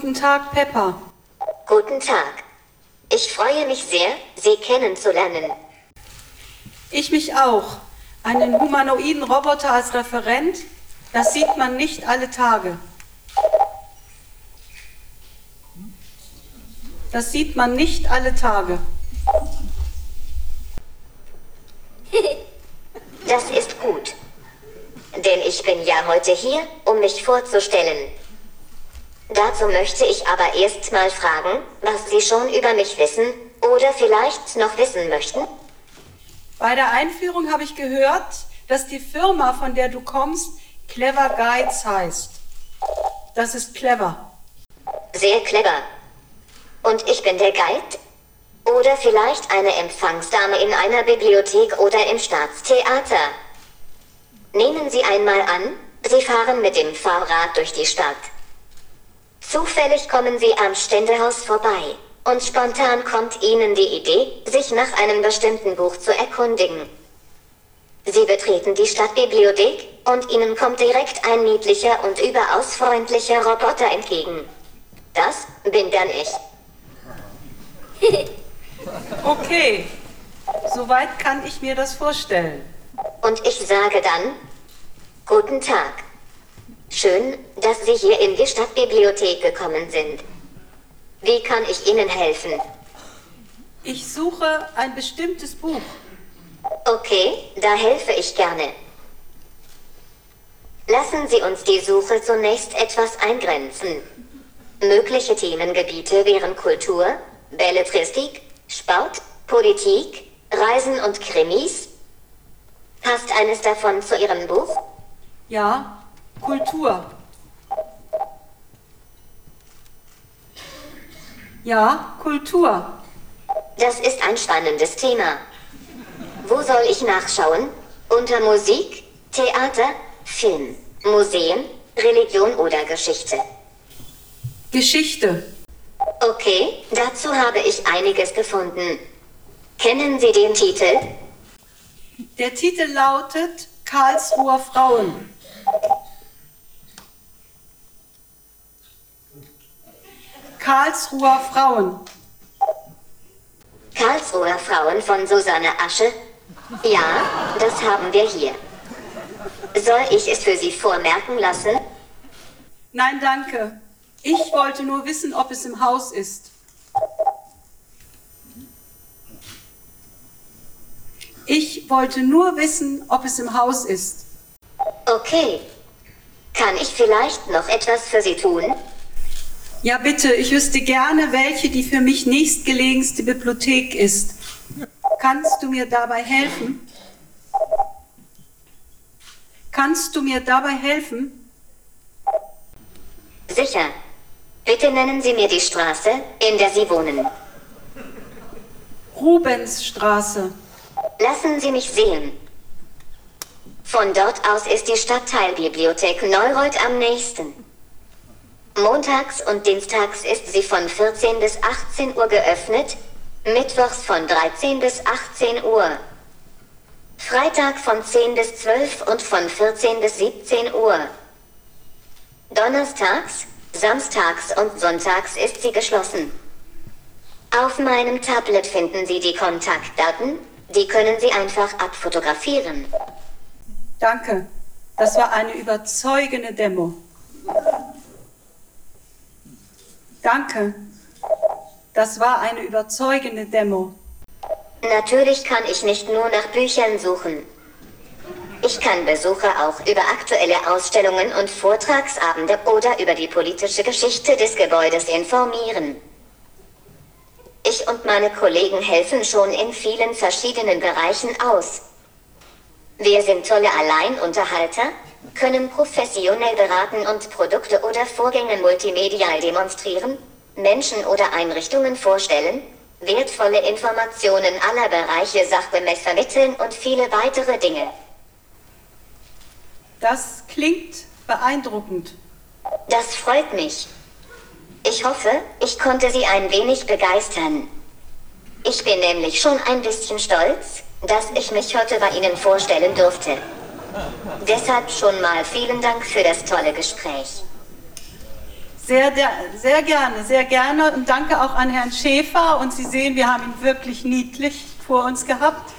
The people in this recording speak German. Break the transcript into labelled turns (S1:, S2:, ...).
S1: Guten Tag, Pepper.
S2: Guten Tag. Ich freue mich sehr, Sie kennenzulernen.
S1: Ich mich auch. Einen humanoiden Roboter als Referent, das sieht man nicht alle Tage. Das sieht man nicht alle Tage.
S2: Das ist gut. Denn ich bin ja heute hier, um mich vorzustellen. Dazu möchte ich aber erst mal fragen, was Sie schon über mich wissen oder vielleicht noch wissen möchten.
S1: Bei der Einführung habe ich gehört, dass die Firma, von der du kommst, Clever Guides heißt. Das ist clever.
S2: Sehr clever. Und ich bin der Guide? Oder vielleicht eine Empfangsdame in einer Bibliothek oder im Staatstheater? Nehmen Sie einmal an, Sie fahren mit dem Fahrrad durch die Stadt. Zufällig kommen Sie am Ständehaus vorbei. Und spontan kommt Ihnen die Idee, sich nach einem bestimmten Buch zu erkundigen. Sie betreten die Stadtbibliothek, und Ihnen kommt direkt ein niedlicher und überaus freundlicher Roboter entgegen. Das bin dann ich.
S1: Okay, soweit kann ich mir das vorstellen.
S2: Und ich sage dann, Guten Tag. Schön, dass Sie hier in die Stadtbibliothek gekommen sind. Wie kann ich Ihnen helfen?
S1: Ich suche ein bestimmtes Buch.
S2: Okay, da helfe ich gerne. Lassen Sie uns die Suche zunächst etwas eingrenzen. Mögliche Themengebiete wären Kultur, Belletristik, Sport, Politik, Reisen und Krimis. Passt eines davon zu Ihrem Buch?
S1: Ja, Kultur. Ja, Kultur.
S2: Das ist ein spannendes Thema. Wo soll ich nachschauen? Unter Musik, Theater, Film, Museen, Religion oder Geschichte?
S1: Geschichte.
S2: Okay, dazu habe ich einiges gefunden. Kennen Sie den Titel?
S1: Der Titel lautet Karlsruher Frauen. Karlsruher Frauen.
S2: Karlsruher Frauen von Susanne Asche? Ja, das haben wir hier. Soll ich es für Sie vormerken lassen?
S1: Nein, danke. Ich wollte nur wissen, ob es im Haus ist. Ich wollte nur wissen, ob es im Haus ist.
S2: Okay. Kann ich vielleicht noch etwas für Sie tun?
S1: Ja, bitte, ich wüsste gerne, welche die für mich nächstgelegenste Bibliothek ist. Kannst du mir dabei helfen? Kannst du mir dabei helfen?
S2: Sicher. Bitte nennen Sie mir die Straße, in der Sie wohnen.
S1: Rubensstraße.
S2: Lassen Sie mich sehen. Von dort aus ist die Stadtteilbibliothek Neureuth am nächsten. Montags und Dienstags ist sie von 14 bis 18 Uhr geöffnet, Mittwochs von 13 bis 18 Uhr. Freitag von 10 bis 12 und von 14 bis 17 Uhr. Donnerstags, Samstags und Sonntags ist sie geschlossen. Auf meinem Tablet finden Sie die Kontaktdaten, die können Sie einfach abfotografieren.
S1: Danke. Das war eine überzeugende Demo. Danke. Das war eine überzeugende Demo.
S2: Natürlich kann ich nicht nur nach Büchern suchen. Ich kann Besucher auch über aktuelle Ausstellungen und Vortragsabende oder über die politische Geschichte des Gebäudes informieren. Ich und meine Kollegen helfen schon in vielen verschiedenen Bereichen aus. Wir sind tolle Alleinunterhalter, können professionell beraten und Produkte oder Vorgänge multimedial demonstrieren, Menschen oder Einrichtungen vorstellen, wertvolle Informationen aller Bereiche sachgemäß vermitteln und viele weitere Dinge.
S1: Das klingt beeindruckend.
S2: Das freut mich. Ich hoffe, ich konnte Sie ein wenig begeistern. Ich bin nämlich schon ein bisschen stolz, dass ich mich heute bei Ihnen vorstellen durfte. Deshalb schon mal vielen Dank für das tolle Gespräch.
S1: Sehr, sehr gerne, sehr gerne. Und danke auch an Herrn Schäfer. Und Sie sehen, wir haben ihn wirklich niedlich vor uns gehabt.